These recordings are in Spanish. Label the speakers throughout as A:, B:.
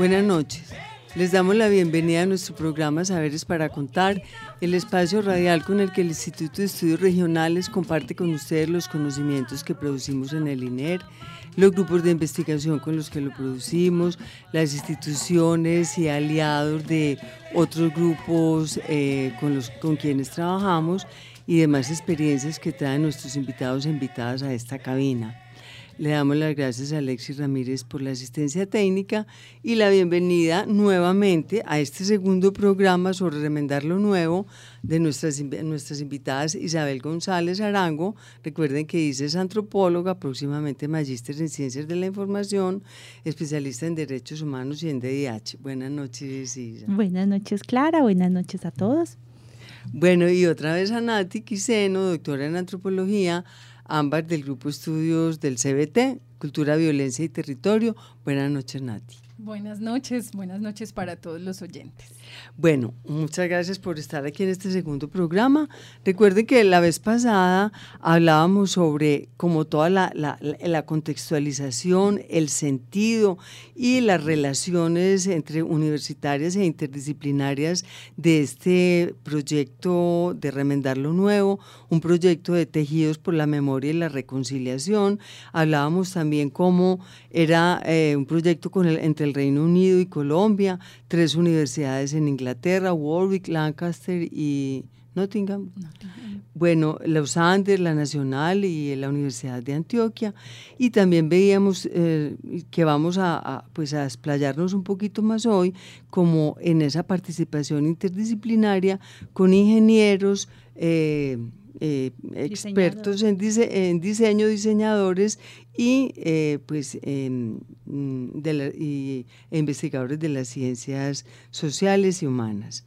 A: Buenas noches. Les damos la bienvenida a nuestro programa Saberes para Contar, el espacio radial con el que el Instituto de Estudios Regionales comparte con ustedes los conocimientos que producimos en el INER, los grupos de investigación con los que lo producimos, las instituciones y aliados de otros grupos eh, con, los, con quienes trabajamos y demás experiencias que traen nuestros invitados e invitadas a esta cabina. Le damos las gracias a Alexis Ramírez por la asistencia técnica y la bienvenida nuevamente a este segundo programa sobre remendar lo nuevo de nuestras, nuestras invitadas Isabel González Arango. Recuerden que dice es antropóloga, próximamente magíster en Ciencias de la Información, especialista en Derechos Humanos y en DDH. Buenas noches, Isa.
B: Buenas noches, Clara. Buenas noches a todos.
A: Bueno, y otra vez a Nati Quiseno, doctora en antropología, ambas del Grupo Estudios del CBT, Cultura, Violencia y Territorio. Buenas noches, Nati.
C: Buenas noches, buenas noches para todos los oyentes.
A: Bueno, muchas gracias por estar aquí en este segundo programa. Recuerden que la vez pasada hablábamos sobre como toda la, contextualización, el sentido y las relaciones entre universitarias e interdisciplinarias de este proyecto de Remendar lo Nuevo, un proyecto de tejidos por la memoria y la reconciliación. Hablábamos también cómo era eh, un proyecto con el, entre Reino Unido y Colombia, tres universidades en Inglaterra, Warwick, Lancaster y Nottingham. Bueno, los Andes, la Nacional y la Universidad de Antioquia. Y también veíamos eh, que vamos a, pues a explayarnos un poquito más hoy, como en esa participación interdisciplinaria con ingenieros, eh, eh, expertos en, diseño, diseñadores y eh, pues mm, y, investigadores de las ciencias sociales y humanas.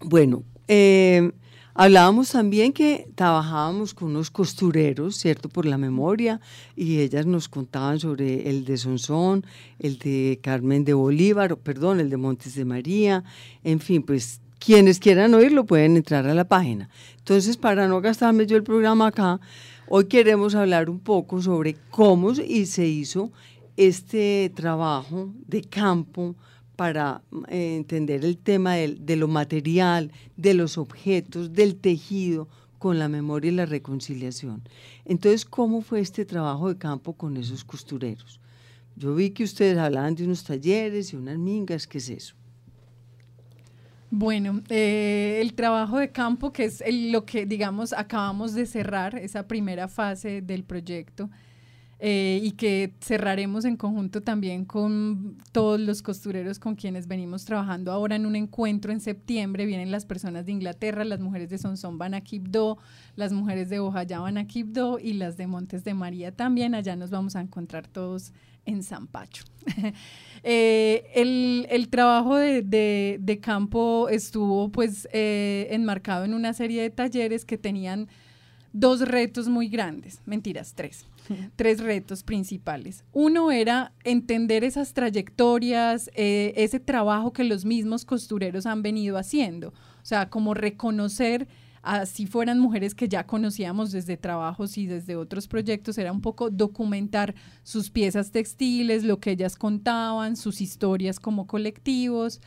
A: Bueno, eh, hablábamos también que trabajábamos con unos costureros, ¿cierto? Por la memoria, y ellas nos contaban sobre el de Sonsón, el de Carmen de Bolívar, perdón, el de Montes de María, en fin, pues quienes quieran oírlo pueden entrar a la página. Entonces, para no gastarme yo el programa acá, hoy queremos hablar un poco sobre cómo se hizo este trabajo de campo para eh, entender el tema de lo material, de los objetos, del tejido, con la memoria y la reconciliación. Entonces, ¿cómo fue este trabajo de campo con esos costureros? Yo vi que ustedes hablaban de unos talleres y unas mingas, ¿qué es eso?
C: Bueno, eh, el trabajo de campo, que es lo que, digamos, acabamos de cerrar, esa primera fase del proyecto, eh, y que cerraremos en conjunto también con todos los costureros con quienes venimos trabajando ahora en un encuentro en septiembre. Vienen las personas de Inglaterra, las mujeres de Sonsón van a Quibdó, las mujeres de Ojaya van a Quibdó y las de Montes de María también. Allá nos vamos a encontrar todos en San Pacho. Eh, el, trabajo de, campo estuvo pues eh, enmarcado en una serie de talleres que tenían dos retos muy grandes, mentiras, tres, tres retos principales. Uno era entender esas trayectorias, eh, ese trabajo que los mismos costureros han venido haciendo, o sea, como reconocer así fueran mujeres que ya conocíamos desde trabajos y desde otros proyectos, era un poco documentar sus piezas textiles, lo que ellas contaban, sus historias como colectivos,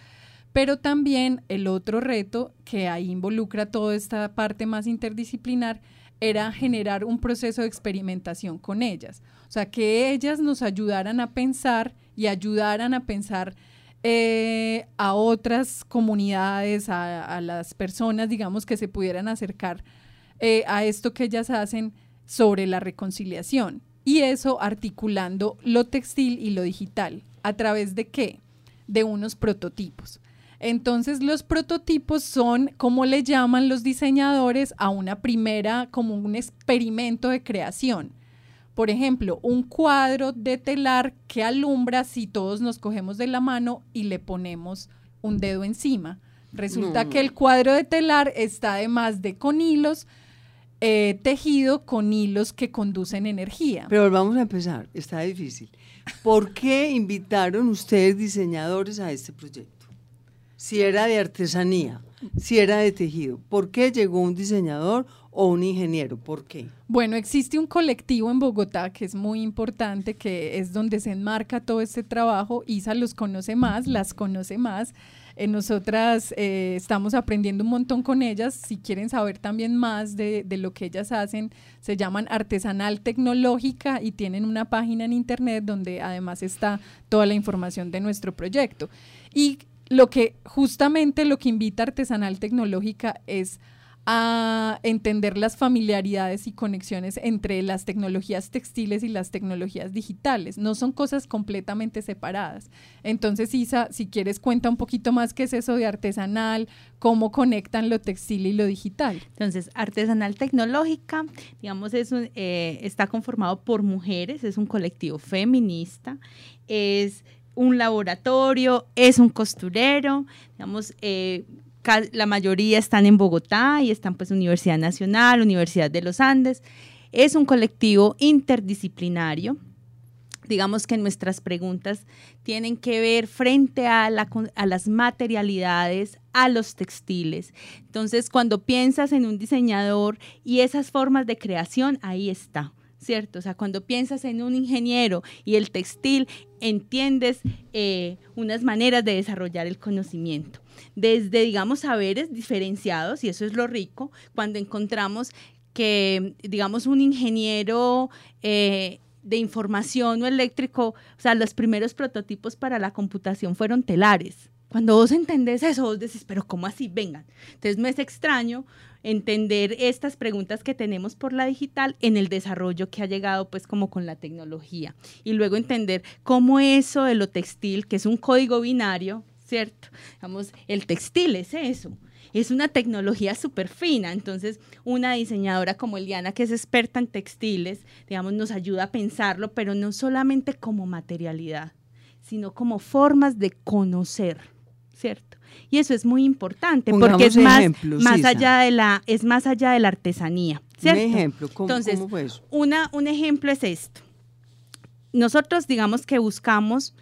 C: pero también el otro reto que ahí involucra toda esta parte más interdisciplinar era generar un proceso de experimentación con ellas. O sea, que ellas nos ayudaran a pensar y ayudaran a pensar eh, a otras comunidades, a, las personas, digamos, que se pudieran acercar eh, a esto que ellas hacen sobre la reconciliación. Y eso articulando lo textil y lo digital. ¿A través de qué? De unos prototipos. Entonces los prototipos son, como le llaman los diseñadores, a una primera, como un experimento de creación. Por ejemplo, un cuadro de telar que alumbra si todos nos cogemos de la mano y le ponemos un dedo encima. Resulta que el cuadro de telar está además de con hilos, eh, tejido con hilos que conducen energía.
A: Pero vamos a empezar, está difícil. ¿Por qué invitaron ustedes diseñadores a este proyecto? si era de artesanía, si era de tejido. ¿Por qué llegó un diseñador o un ingeniero? ¿Por qué?
C: Bueno, existe un colectivo en Bogotá que es muy importante, que es donde se enmarca todo este trabajo. Isa los conoce más, las conoce más. Eh, nosotras eh, estamos aprendiendo un montón con ellas. Si quieren saber también más de, de, lo que ellas hacen, se llaman Artesanal Tecnológica y tienen una página en internet donde además está toda la información de nuestro proyecto. Y lo que justamente lo que invita Artesanal Tecnológica es a entender las familiaridades y conexiones entre las tecnologías textiles y las tecnologías digitales. No son cosas completamente separadas. Entonces, Isa, si quieres, cuenta un poquito más qué es eso de artesanal, cómo conectan lo textil y lo digital.
B: Entonces, Artesanal Tecnológica, digamos, es eh, está conformado por mujeres, es un colectivo feminista, es un laboratorio, es un costurero, digamos, eh, la mayoría están en Bogotá y están pues Universidad Nacional, Universidad de los Andes. Es un colectivo interdisciplinario. Digamos que nuestras preguntas tienen que ver frente a, a las materialidades, a los textiles. Entonces, cuando piensas en un diseñador y esas formas de creación, ahí está. ¿Cierto? O sea, cuando piensas en un ingeniero y el textil, entiendes eh, unas maneras de desarrollar el conocimiento. Desde, digamos, saberes diferenciados, y eso es lo rico, cuando encontramos que, digamos, un ingeniero... Eh, de información o eléctrico, o sea, los primeros prototipos para la computación fueron telares. Cuando vos entendés eso, vos decís, pero ¿cómo así? Vengan. Entonces no es extraño entender estas preguntas que tenemos por la digital en el desarrollo que ha llegado pues como con la tecnología y luego entender cómo eso de lo textil, que es un código binario, ¿cierto? Digamos, el textil es eso. Es una tecnología súper fina, entonces una diseñadora como Eliana, que es experta en textiles, digamos, nos ayuda a pensarlo, pero no solamente como materialidad, sino como formas de conocer, ¿cierto? Y eso es muy importante porque es más, más allá de la, es más allá de la artesanía. ¿cierto?
A: Un ejemplo, ¿cómo,
B: Entonces,
A: fue eso?
B: Una, un ejemplo es esto. Nosotros digamos que buscamos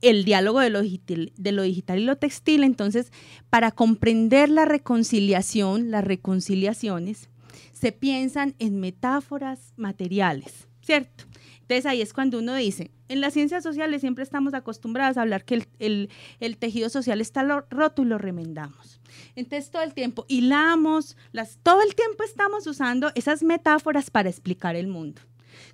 B: el diálogo de lo, digital, de lo digital y lo textil, entonces para comprender la reconciliación, las reconciliaciones, se piensan en metáforas materiales, ¿cierto? Entonces ahí es cuando uno dice, en las ciencias sociales siempre estamos acostumbradas a hablar que el, tejido social está roto y lo remendamos. Entonces todo el tiempo hilamos, las, todo el tiempo estamos usando esas metáforas para explicar el mundo.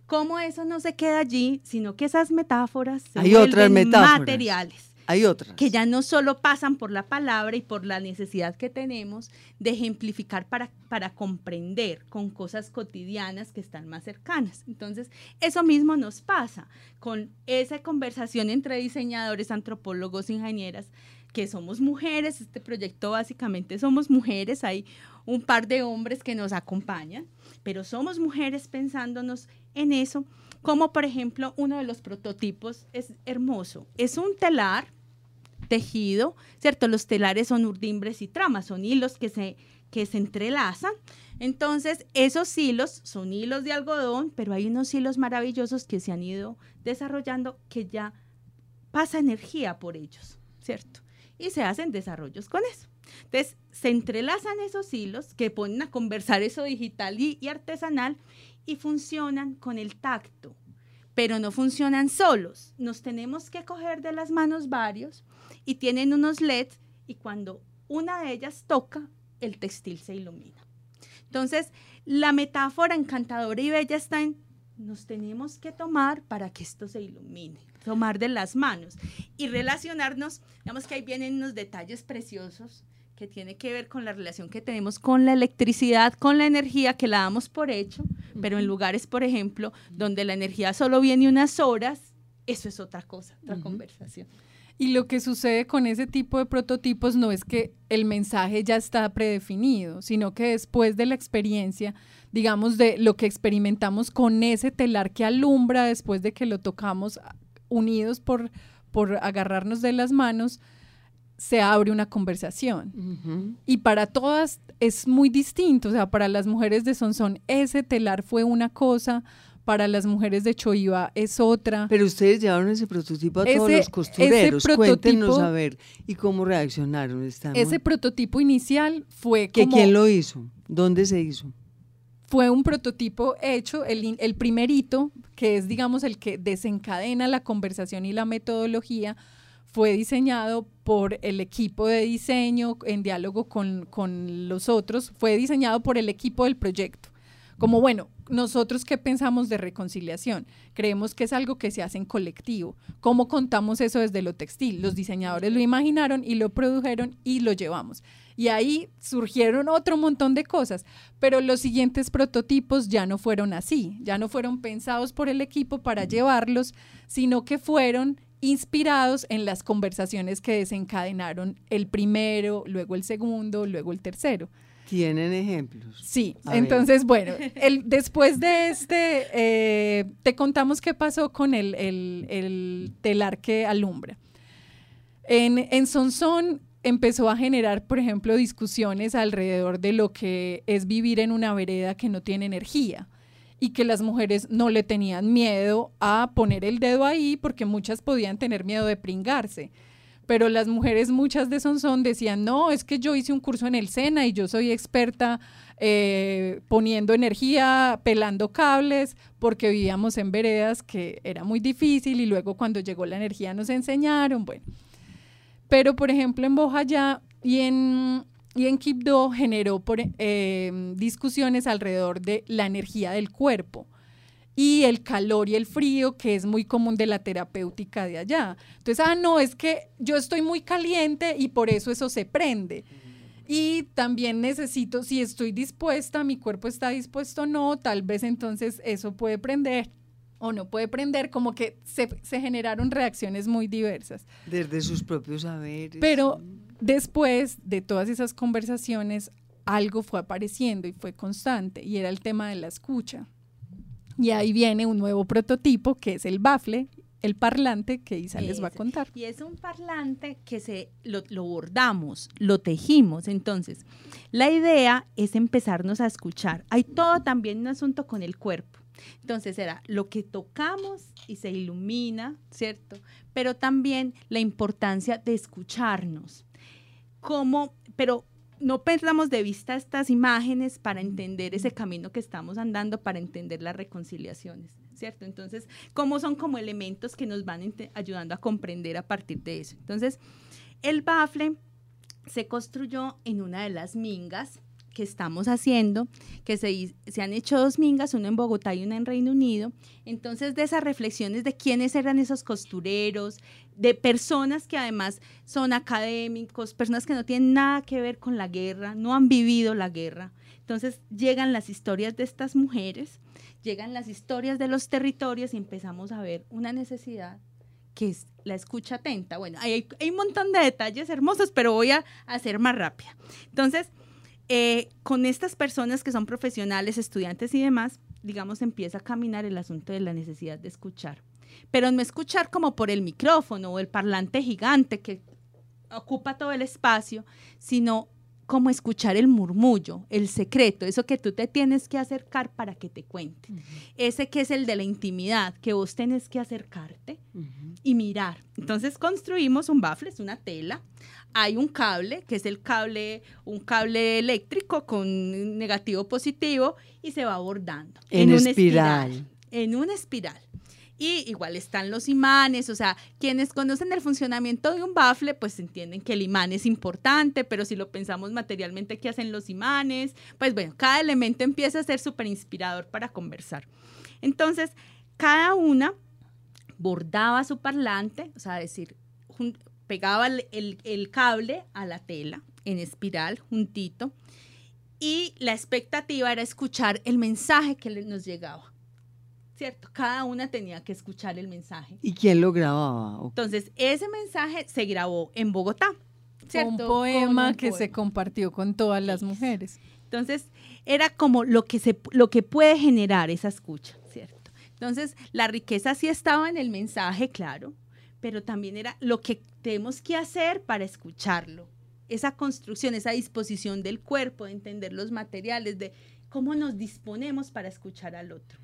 B: ¿Cómo eso no se queda allí, sino que esas metáforas se
A: Hay otras metáforas.
B: materiales?
A: Hay otras.
B: Que ya no solo pasan por la palabra y por la necesidad que tenemos de ejemplificar para, para comprender con cosas cotidianas que están más cercanas. Entonces, eso mismo nos pasa con esa conversación entre diseñadores, antropólogos, ingenieras, que somos mujeres. Este proyecto básicamente somos mujeres. Hay un par de hombres que nos acompañan, pero somos mujeres pensándonos en eso como por ejemplo uno de los prototipos es hermoso. Es un telar tejido, ¿cierto? Los telares son urdimbres y tramas, son hilos que se, que se entrelazan. Entonces, esos hilos son hilos de algodón, pero hay unos hilos maravillosos que se han ido desarrollando que ya pasa energía por ellos, ¿cierto? Y se hacen desarrollos con eso. Entonces, se entrelazan esos hilos que ponen a conversar eso digital y, y artesanal y funcionan con el tacto, pero no funcionan solos. Nos tenemos que coger de las manos varios y tienen unos LEDs y cuando una de ellas toca, el textil se ilumina. Entonces, la metáfora encantadora y bella está en nos tenemos que tomar para que esto se ilumine, tomar de las manos y relacionarnos, digamos que ahí vienen unos detalles preciosos que tiene que ver con la relación que tenemos con la electricidad, con la energía que la damos por hecho, pero en lugares, por ejemplo, donde la energía solo viene unas horas, eso es otra cosa, otra conversación.
C: Y lo que sucede con ese tipo de prototipos no es que el mensaje ya está predefinido, sino que después de la experiencia, digamos, de lo que experimentamos con ese telar que alumbra después de que lo tocamos unidos por, por agarrarnos de las manos, se abre una conversación. Y para todas es muy distinto, o sea, para las mujeres de Sonsón ese telar fue una cosa, para las mujeres de Choiva es otra.
A: Pero ustedes llevaron ese prototipo a todos los costureros. Cuéntenos a ver y cómo reaccionaron.
C: ese prototipo inicial fue
A: ¿Que ¿Quién lo hizo? ¿Dónde se hizo?
C: Fue un prototipo hecho, el, el primerito, que es, digamos, el que desencadena la conversación y la metodología, fue diseñado por el equipo de diseño en diálogo con, con los otros, fue diseñado por el equipo del proyecto. Como, bueno, nosotros qué pensamos de reconciliación? Creemos que es algo que se hace en colectivo. ¿Cómo contamos eso desde lo textil? Los diseñadores lo imaginaron y lo produjeron y lo llevamos. Y ahí surgieron otro montón de cosas, pero los siguientes prototipos ya no fueron así, ya no fueron pensados por el equipo para llevarlos, sino que fueron inspirados en las conversaciones que desencadenaron el primero, luego el segundo, luego el tercero.
A: ¿Tienen ejemplos?
C: Sí, entonces, bueno, el, después de este, eh, te contamos qué pasó con el, el, telar que alumbra. En, en Sonsón empezó a generar, por ejemplo, discusiones alrededor de lo que es vivir en una vereda que no tiene energía y que las mujeres no le tenían miedo a poner el dedo ahí porque muchas podían tener miedo de pringarse pero las mujeres, muchas de Sonsón, decían, no, es que yo hice un curso en el SENA y yo soy experta eh, poniendo energía, pelando cables, porque vivíamos en veredas que era muy difícil y luego cuando llegó la energía nos enseñaron, bueno. Pero, por ejemplo, en Bojayá y en, y en Quibdó generó por, eh, discusiones alrededor de la energía del cuerpo y el calor y el frío, que es muy común de la terapéutica de allá. Entonces, ah, no, es que yo estoy muy caliente y por eso eso se prende. Y también necesito, si estoy dispuesta, mi cuerpo está dispuesto o no, tal vez entonces eso puede prender o no puede prender, como que se, se generaron reacciones muy diversas.
A: Desde sus propios saberes.
C: Pero después de todas esas conversaciones, algo fue apareciendo y fue constante, y era el tema de la escucha. Y ahí viene un nuevo prototipo que es el bafle, el parlante que Isa les va a contar.
B: Y es un parlante que se lo, bordamos, lo tejimos. Entonces, la idea es empezarnos a escuchar. Hay todo también un asunto con el cuerpo. Entonces era lo que tocamos y se ilumina, ¿cierto? Pero también la importancia de escucharnos. Como, pero no perdamos de vista estas imágenes para entender ese camino que estamos andando, para entender las reconciliaciones, ¿cierto? Entonces, ¿cómo son como elementos que nos van ayudando a comprender a partir de eso? Entonces, el bafle se construyó en una de las mingas que estamos haciendo, que se, se, han hecho dos mingas, una en Bogotá y una en Reino Unido. Entonces, de esas reflexiones de quiénes eran esos costureros, de personas que además son académicos, personas que no tienen nada que ver con la guerra, no han vivido la guerra. Entonces, llegan las historias de estas mujeres, llegan las historias de los territorios y empezamos a ver una necesidad que es la escucha atenta. Bueno, hay, un montón de detalles hermosos, pero voy a hacer más rápida. Entonces, eh, con estas personas que son profesionales, estudiantes y demás, digamos, empieza a caminar el asunto de la necesidad de escuchar. Pero no escuchar como por el micrófono o el parlante gigante que ocupa todo el espacio, sino como escuchar el murmullo, el secreto, eso que tú te tienes que acercar para que te cuente. Ese que es el de la intimidad, que vos tenés que acercarte y mirar. Entonces construimos un bafle, es una tela. Hay un cable, que es el cable, un cable eléctrico con negativo positivo y se va bordando.
A: En, una espiral.
B: En una espiral. Y igual están los imanes, o sea, quienes conocen el funcionamiento de un bafle, pues entienden que el imán es importante, pero si lo pensamos materialmente, ¿qué hacen los imanes? Pues bueno, cada elemento empieza a ser súper inspirador para conversar. Entonces, cada una bordaba su parlante, o sea, decir, pegaba el, cable a la tela en espiral, juntito, y la expectativa era escuchar el mensaje que nos llegaba. ¿Cierto? Cada una tenía que escuchar el mensaje.
A: ¿Y quién lo grababa?
B: Entonces, ese mensaje se grabó en Bogotá. ¿cierto?
C: Un poema que se compartió con todas las mujeres.
B: Entonces, era como lo que, se, lo que puede generar esa escucha, ¿cierto? Entonces, la riqueza sí estaba en el mensaje, claro, pero también era lo que tenemos que hacer para escucharlo. Esa construcción, esa disposición del cuerpo, de entender los materiales, de cómo nos disponemos para escuchar al otro.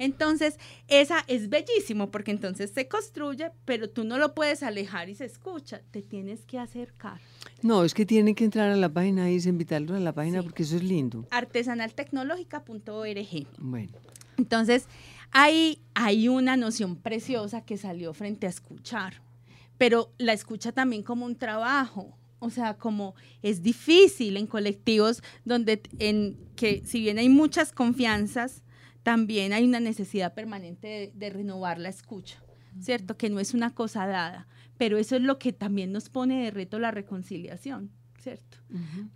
B: Entonces, esa es bellísimo porque entonces se construye, pero tú no lo puedes alejar y se escucha, te tienes que acercar.
A: No, es que tienen que entrar a la página y invitarlo a la página porque eso es lindo.
B: Artesanaltecnológica.org.
A: Bueno.
B: Entonces, ahí hay una noción preciosa que salió frente a escuchar, pero la escucha también como un trabajo. O sea, como es difícil en colectivos donde en que si bien hay muchas confianzas, también hay una necesidad permanente de, renovar la escucha, ¿cierto? Que no es una cosa dada, pero eso es lo que también nos pone de reto la reconciliación, ¿cierto?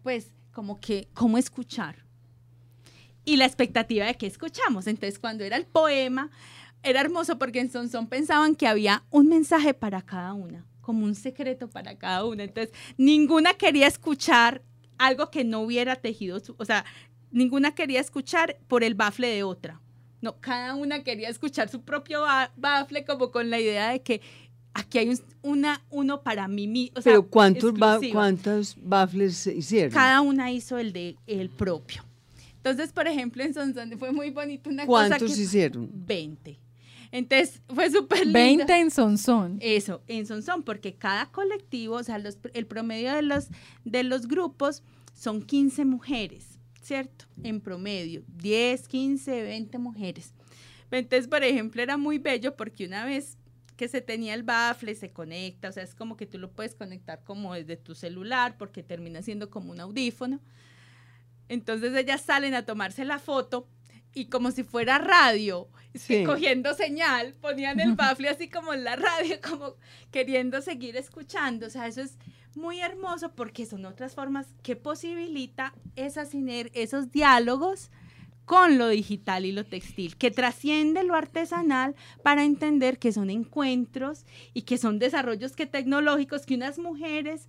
B: Pues como que, ¿cómo escuchar? Y la expectativa de que escuchamos. Entonces, cuando era el poema, era hermoso porque en Sonson pensaban que había un mensaje para cada una, como un secreto para cada una. Entonces, ninguna quería escuchar algo que no hubiera tejido, o sea, ninguna quería escuchar por el bafle de otra. No, cada una quería escuchar su propio bafle como con la idea de que aquí hay una, uno para mí. O
A: Pero ¿cuántos, ¿cuántos bafles se hicieron?
B: Cada una hizo el de el propio. Entonces, por ejemplo, en Sonsón fue muy bonito una
A: cosa ¿Cuántos hicieron?
B: 20. Entonces, fue súper lindo.
C: 20 en Sonsón.
B: Eso, en Sonsón, porque cada colectivo, o sea, el promedio de los, de los grupos son 15 mujeres. ¿Cierto? En promedio, 10, 15, 20 mujeres. Entonces, por ejemplo, era muy bello porque una vez que se tenía el bafle, se conecta, o sea, es como que tú lo puedes conectar como desde tu celular porque termina siendo como un audífono. Entonces ellas salen a tomarse la foto y como si fuera radio, cogiendo señal, ponían el bafle así como en la radio, como queriendo seguir escuchando. O sea, eso es muy hermoso porque son otras formas que posibilita esa esos diálogos con lo digital y lo textil, que trasciende lo artesanal para entender que son encuentros y que son desarrollos que tecnológicos que unas mujeres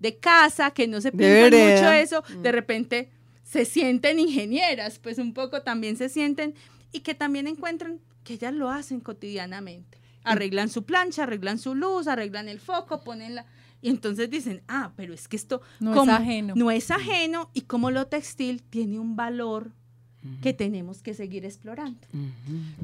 B: de casa que no se piensan mucho eso, de mm. repente se sienten ingenieras, pues un poco también se sienten y que también encuentran que ellas lo hacen cotidianamente. Arreglan su plancha, arreglan su luz, arreglan el foco, ponen la y entonces dicen, ah, pero es que esto
C: no es ajeno.
B: No es ajeno y como lo textil tiene un valor que tenemos que seguir explorando.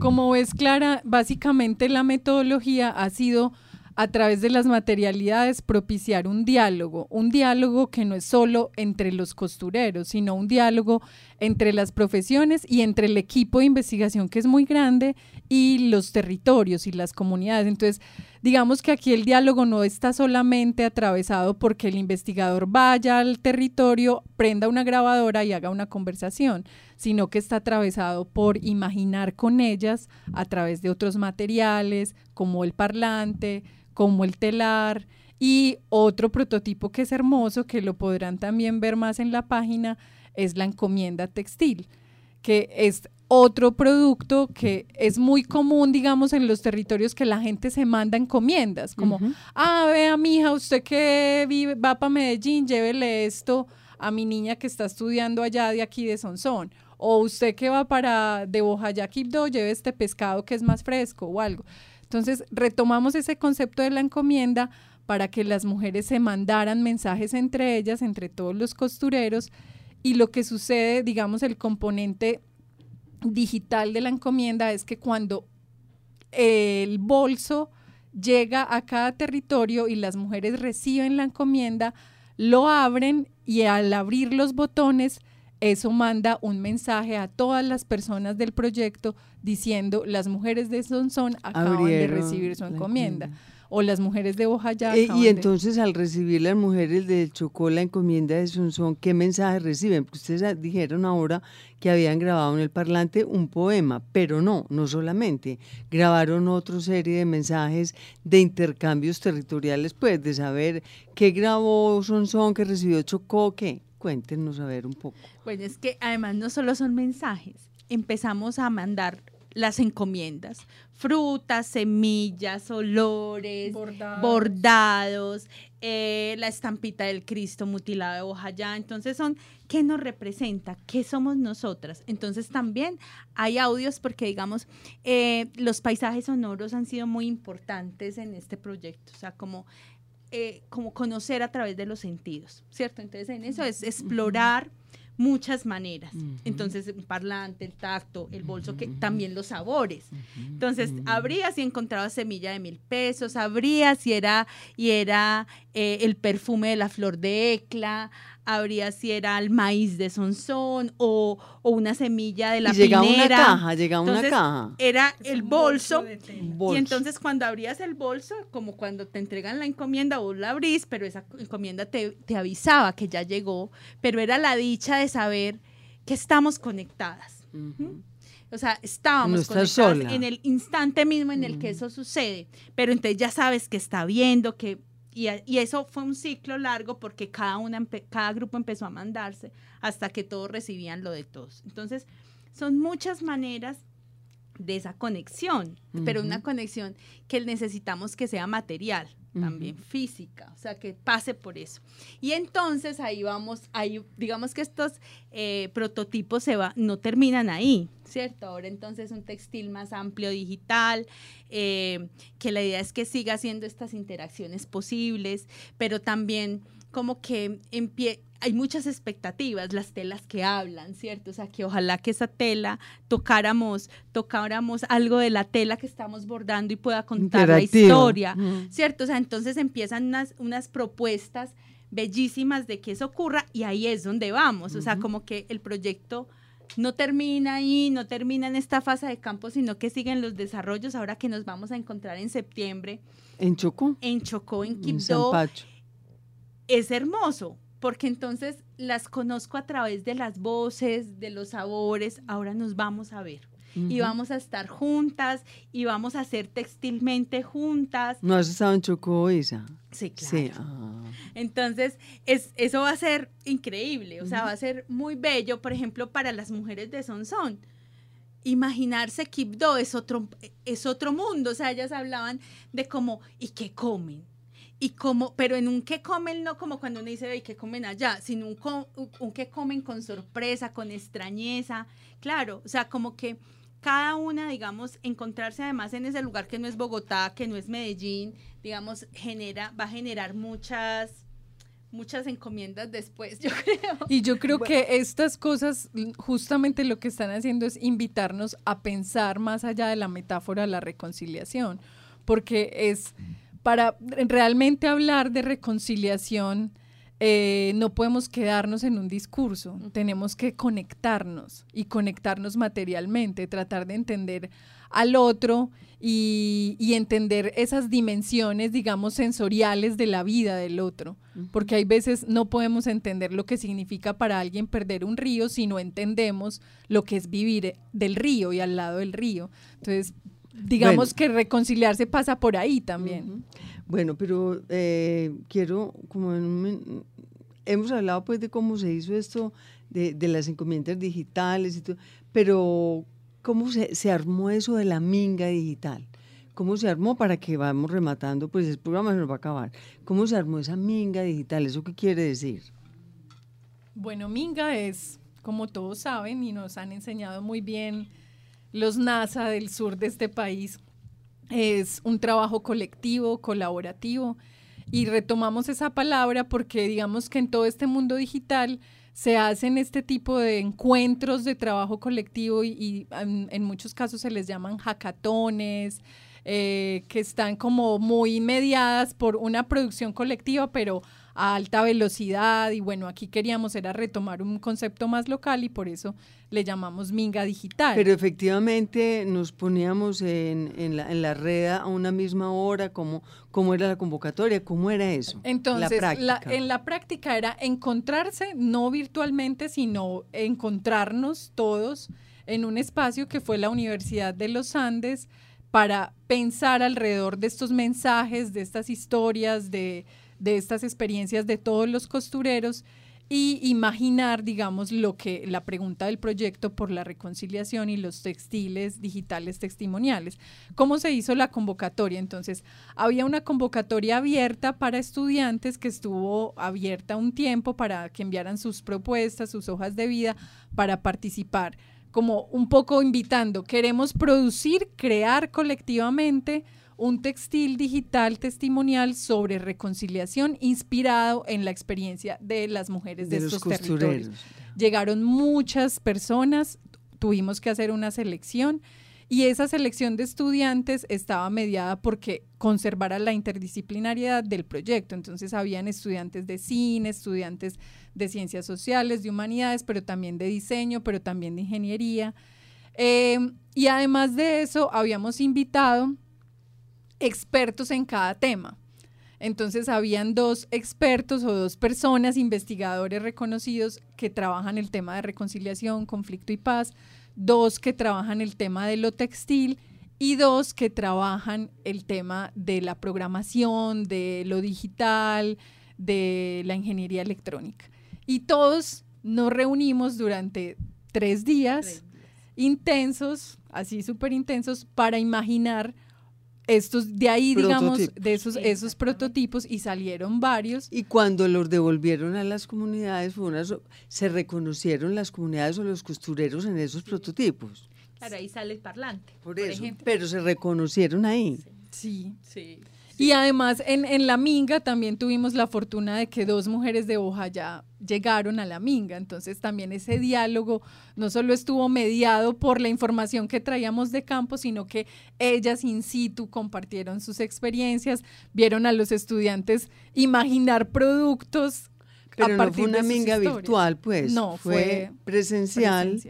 C: Como ves, Clara, básicamente la metodología ha sido a través de las materialidades propiciar un diálogo, un diálogo que no es solo entre los costureros, sino un diálogo entre las profesiones y entre el equipo de investigación que es muy grande y los territorios y las comunidades. Entonces, digamos que aquí el diálogo no está solamente atravesado porque el investigador vaya al territorio, prenda una grabadora y haga una conversación, sino que está atravesado por imaginar con ellas a través de otros materiales como el parlante, como el telar y otro prototipo que es hermoso, que lo podrán también ver más en la página, es la encomienda textil, que es otro producto que es muy común, digamos, en los territorios que la gente se manda encomiendas, como, ah, vea, mija, usted que vive, va para Medellín, llévele esto a mi niña que está estudiando allá de aquí de Sonsón. O usted que va para de Bojayá, Quibdó, lleve este pescado que es más fresco o algo. Entonces, retomamos ese concepto de la encomienda para que las mujeres se mandaran mensajes entre ellas, entre todos los costureros, y lo que sucede, digamos, el componente digital de la encomienda es que cuando el bolso llega a cada territorio y las mujeres reciben la encomienda, lo abren y al abrir los botones eso manda un mensaje a todas las personas del proyecto diciendo las mujeres de Sonsón acaban de recibir su encomienda.
A: encomienda.
C: O las mujeres de Bojayá.
A: Eh, y
C: de-
A: entonces al recibir las mujeres del Chocó la encomienda de Sonsón, ¿qué mensaje reciben? Porque ustedes ah, dijeron ahora que habían grabado en el parlante un poema, pero no, no solamente. Grabaron otra serie de mensajes de intercambios territoriales, pues de saber qué grabó Sonsón, qué recibió Chocó, qué. Cuéntenos a ver un poco.
B: Bueno, es que además no solo son mensajes, empezamos a mandar las encomiendas, frutas, semillas, olores,
C: Bordados.
B: bordados, eh, la estampita del Cristo mutilado de Bojayá. Entonces son, ¿qué nos representa? ¿Qué somos nosotras? Entonces también hay audios porque, digamos, eh, los paisajes sonoros han sido muy importantes en este proyecto. O sea, como eh, como conocer a través de los sentidos, ¿cierto? Entonces en eso es explorar muchas maneras. Entonces un parlante, el tacto, el bolso, que también los sabores. Entonces abrías y encontrabas semilla de mil pesos, abrías y era, y era eh, el perfume de la flor de ecla, abrías si era el maíz de Sonsón o, o una semilla de la
A: y llegaba una caja, llegaba una
B: Entonces,
A: caja.
B: Era el bolso.
A: Bolso.
B: Y entonces cuando abrías el bolso, como cuando te entregan la encomienda, vos la abrís, pero esa encomienda te, te avisaba que ya llegó, pero era la dicha de saber que estamos conectadas. O sea, estábamos
A: No sola.
B: en el instante mismo en el que eso sucede, pero entonces ya sabes que está viendo, que... Y, eso fue un ciclo largo porque cada, una, cada grupo empezó a mandarse hasta que todos recibían lo de todos. Entonces, son muchas maneras de esa conexión, pero una conexión que necesitamos que sea material, también física, o sea, que pase por eso. Y entonces ahí vamos, ahí, digamos que estos eh, prototipos se va, no terminan ahí, ¿cierto? Ahora entonces un textil más amplio digital, eh, que la idea es que siga haciendo estas interacciones posibles, pero también como que empie hay muchas expectativas, las telas que hablan, ¿cierto? O sea, que ojalá que esa tela tocáramos, tocáramos algo de la tela que estamos bordando y pueda contar la historia. ¿cierto? O sea, entonces empiezan unas, unas propuestas bellísimas de que eso ocurra y ahí es donde vamos, o sea, como que el proyecto no termina ahí, no termina en esta fase de campo, sino que siguen los desarrollos ahora que nos vamos a encontrar en septiembre
A: ¿En Chocó?
B: en Chocó, en
A: En
B: Quibdó,
A: Zampacho.
B: Es hermoso, porque entonces las conozco a través de las voces, de los sabores, ahora nos vamos a ver. Y vamos a estar juntas y vamos a hacer textilmente juntas.
A: ¿No has estado en Chocó, Isa?
B: Sí, claro.
A: Sí. ah.
B: Entonces, es, eso va a ser increíble, o sea, va a ser muy bello, por ejemplo, para las mujeres de Sonsón. Imaginarse Quibdó es otro, es otro mundo, o sea, ellas hablaban de cómo, ¿y qué comen? Y cómo, pero en un qué comen, no como cuando uno dice, ¿y qué comen allá? Sino un, un, un qué comen con sorpresa, con extrañeza, claro, o sea, como que cada una, digamos, encontrarse además en ese lugar que no es Bogotá, que no es Medellín, digamos, genera, va a generar muchas, muchas encomiendas después, yo creo.
C: Y yo creo que estas cosas justamente lo que están haciendo es invitarnos a pensar más allá de la metáfora de la reconciliación, porque es para realmente hablar de reconciliación, eh, no podemos quedarnos en un discurso, tenemos que conectarnos y conectarnos materialmente, tratar de entender al otro y, y entender esas dimensiones, digamos, sensoriales de la vida del otro, porque hay veces no podemos entender lo que significa para alguien perder un río si no entendemos lo que es vivir eh, del río y al lado del río. Entonces, digamos
A: Bueno.
C: que reconciliarse pasa por ahí también.
A: Ujú. Bueno, pero eh, quiero, como en un hemos hablado pues de cómo se hizo esto, de, de las encomiendas digitales y todo, pero ¿cómo se, se armó eso de la minga digital? ¿Cómo se armó para que vamos rematando? Pues el programa se nos va a acabar. ¿Cómo se armó esa minga digital? ¿Eso qué quiere decir?
C: Bueno, Minga es, como todos saben y nos han enseñado muy bien los NASA del sur de este país, es un trabajo colectivo, colaborativo, y retomamos esa palabra porque digamos que en todo este mundo digital se hacen este tipo de encuentros de trabajo colectivo y, en muchos casos se les llaman hackatones, eh, que están como muy mediadas por una producción colectiva, pero a alta velocidad y bueno, aquí queríamos era retomar un concepto más local y por eso le llamamos Minga Digital.
A: Pero efectivamente nos poníamos en, en, la, en la red a una misma hora, ¿cómo, cómo era la convocatoria? ¿Cómo era eso?
C: Entonces, la en la práctica era encontrarse, no virtualmente, sino encontrarnos todos en un espacio que fue la Universidad de los Andes para pensar alrededor de estos mensajes, de estas historias, de de estas experiencias de todos los costureros y imaginar, digamos, lo que la pregunta del proyecto por la reconciliación y los textiles digitales testimoniales. ¿Cómo se hizo la convocatoria? Entonces, había una convocatoria abierta para estudiantes que estuvo abierta un tiempo para que enviaran sus propuestas, sus hojas de vida para participar, como un poco invitando, queremos producir, crear colectivamente un textil digital testimonial sobre reconciliación inspirado en la experiencia de las mujeres de, estos territorios. Llegaron muchas personas, tuvimos que hacer una selección y esa selección de estudiantes estaba mediada porque conservara la interdisciplinariedad del proyecto. Entonces habían estudiantes de cine, estudiantes de ciencias sociales, de humanidades, pero también de diseño, pero también de ingeniería. Eh, y además de eso, habíamos invitado expertos en cada tema. Entonces habían dos expertos o dos personas, investigadores reconocidos que trabajan el tema de reconciliación, conflicto y paz, dos que trabajan el tema de lo textil y dos que trabajan el tema de la programación, de lo digital, de la ingeniería electrónica. Y todos nos reunimos durante tres días, intensos, así súper intensos, para imaginar estos, de ahí, digamos, de esos, esos prototipos y salieron varios.
A: Y cuando los devolvieron a las comunidades, fue se reconocieron las comunidades o los costureros en esos prototipos.
B: Claro, ahí sale el parlante.
A: Por, eso, pero se reconocieron ahí.
C: Sí. sí. Y además en, en, la Minga también tuvimos la fortuna de que dos mujeres de hoja ya llegaron a la Minga. Entonces también ese diálogo no solo estuvo mediado por la información que traíamos de campo, sino que ellas in situ compartieron sus experiencias, vieron a los estudiantes imaginar productos.
A: Pero no fue una Minga virtual, pues. No, fue, presencial.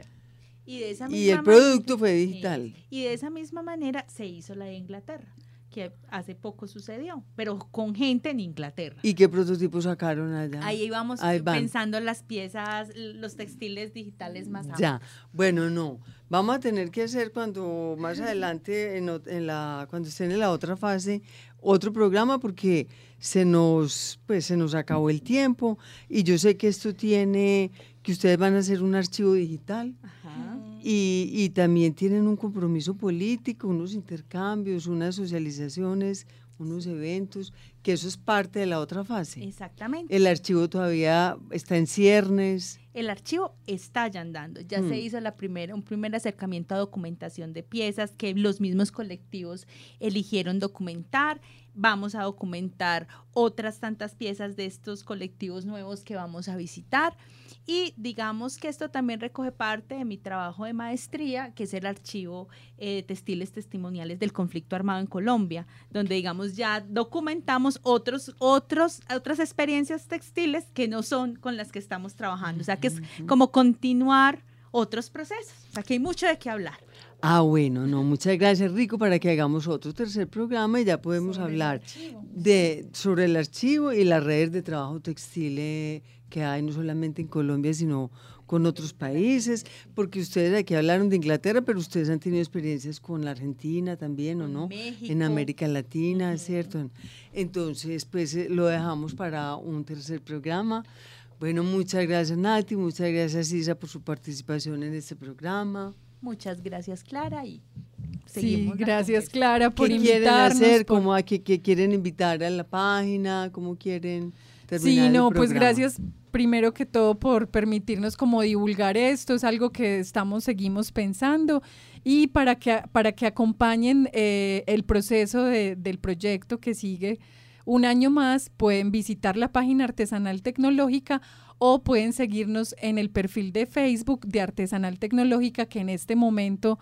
A: Y, de esa y el producto fue digital.
B: Y de esa misma manera se hizo la de Inglaterra que hace poco sucedió, pero con gente en Inglaterra.
A: ¿Y qué prototipos sacaron allá?
B: Ahí íbamos pensando las piezas, los textiles digitales más
A: Ya, bueno, no. Vamos a tener que hacer cuando más adelante, en, la, cuando estén en la otra fase, otro programa porque se nos, pues, se nos acabó el tiempo y yo sé que esto tiene, que ustedes van a hacer un archivo digital. Ajá. Y, también tienen un compromiso político, unos intercambios, unas socializaciones, unos eventos, que eso es parte de la otra fase.
B: Exactamente.
A: El archivo todavía está en ciernes.
B: El archivo está ya andando. Ya se mm. hizo la primera, un primer acercamiento a documentación de piezas que los mismos colectivos eligieron documentar. Vamos a documentar otras tantas piezas de estos colectivos nuevos que vamos a visitar. Y digamos que esto también recoge parte de mi trabajo de maestría, que es el archivo eh, textiles testimoniales del conflicto armado en Colombia, donde digamos ya documentamos otros, otros, otras experiencias textiles que no son con las que estamos trabajando. O sea que es como continuar otros procesos. O sea que hay mucho de qué hablar.
A: Ah, bueno, no, muchas gracias Rico para que hagamos otro tercer programa y ya podemos hablar de sobre el archivo y las redes de trabajo textil eh, que hay no solamente en Colombia, sino con otros países, porque ustedes aquí hablaron de Inglaterra, pero ustedes han tenido experiencias con la Argentina también, ¿o no? En América Latina, ¿cierto? Entonces, pues eh, lo dejamos para un tercer programa. Bueno, muchas gracias Nati, muchas gracias Isa por su participación en este programa.
B: Muchas gracias Clara y
C: seguimos. Sí, gracias Clara por
A: ¿Qué
C: invitarnos.
A: Quieren hacer? ¿Cómo a qué, quieren invitar a la página? ¿Cómo quieren terminar
C: Sí, no, pues gracias primero que todo por permitirnos como divulgar esto, es algo que estamos, seguimos pensando y para que, para que acompañen eh, el proceso del proyecto que sigue un año más, pueden visitar la página Artesanal Tecnológica o pueden seguirnos en el perfil de Facebook de Artesanal Tecnológica que en este momento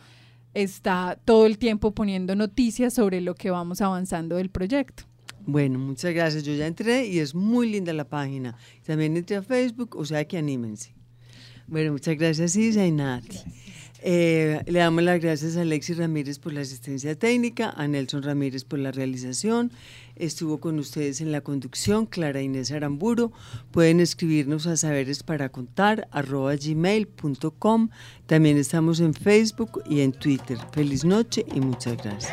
C: está todo el tiempo poniendo noticias sobre lo que vamos avanzando del proyecto.
D: Bueno, muchas gracias. Yo ya entré y es muy linda la página. También entré a Facebook, o sea que anímense. Bueno, muchas gracias Isa y Nati. Eh, le damos las gracias a Alexis Ramírez por la asistencia técnica, a Nelson Ramírez por la realización. Estuvo con ustedes en la conducción Clara Inés Aramburo. Pueden escribirnos a saberes para contar gmail.com. También estamos en Facebook y en Twitter. Feliz noche y muchas gracias.